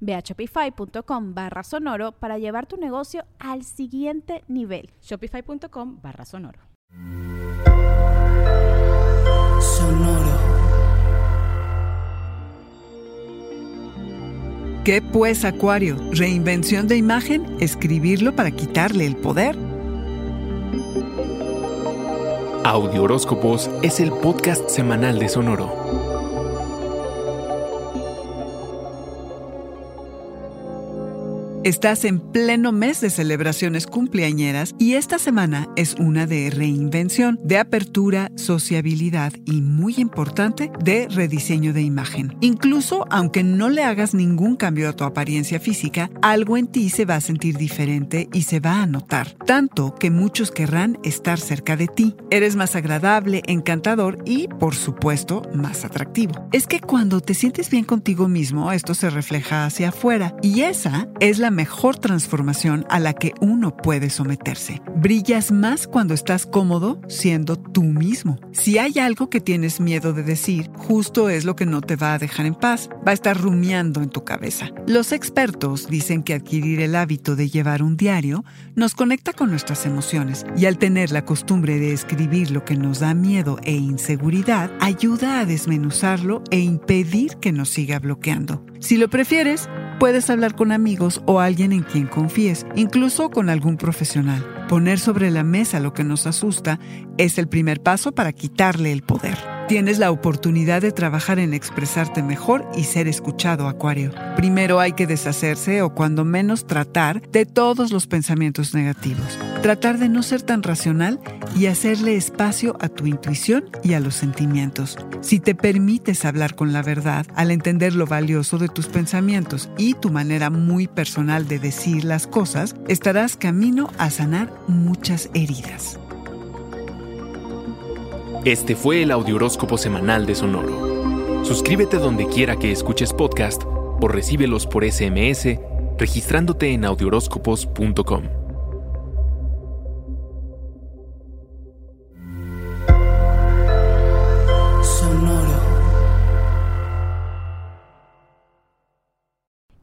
Ve a shopify.com barra sonoro para llevar tu negocio al siguiente nivel. Shopify.com barra sonoro. Sonoro. ¿Qué pues, Acuario? ¿Reinvención de imagen? ¿Escribirlo para quitarle el poder? Audio Horóscopos es el podcast semanal de Sonoro. Estás en pleno mes de celebraciones cumpleañeras y esta semana es una de reinvención, de apertura, sociabilidad y, muy importante, de rediseño de imagen. Incluso aunque no le hagas ningún cambio a tu apariencia física, algo en ti se va a sentir diferente y se va a notar, tanto que muchos querrán estar cerca de ti. Eres más agradable, encantador y, por supuesto, más atractivo. Es que cuando te sientes bien contigo mismo, esto se refleja hacia afuera y esa es la mejor transformación a la que uno puede someterse. Brillas más cuando estás cómodo siendo tú mismo. Si hay algo que tienes miedo de decir, justo es lo que no te va a dejar en paz, va a estar rumiando en tu cabeza. Los expertos dicen que adquirir el hábito de llevar un diario nos conecta con nuestras emociones y al tener la costumbre de escribir lo que nos da miedo e inseguridad, ayuda a desmenuzarlo e impedir que nos siga bloqueando. Si lo prefieres, puedes hablar con amigos o alguien en quien confíes, incluso con algún profesional. Poner sobre la mesa lo que nos asusta es el primer paso para quitarle el poder. Tienes la oportunidad de trabajar en expresarte mejor y ser escuchado, Acuario. Primero hay que deshacerse o cuando menos tratar de todos los pensamientos negativos. Tratar de no ser tan racional y hacerle espacio a tu intuición y a los sentimientos. Si te permites hablar con la verdad, al entender lo valioso de tus pensamientos y tu manera muy personal de decir las cosas, estarás camino a sanar muchas heridas. Este fue el Audioróscopo Semanal de Sonoro. Suscríbete donde quiera que escuches podcast o recíbelos por SMS registrándote en audioróscopos.com.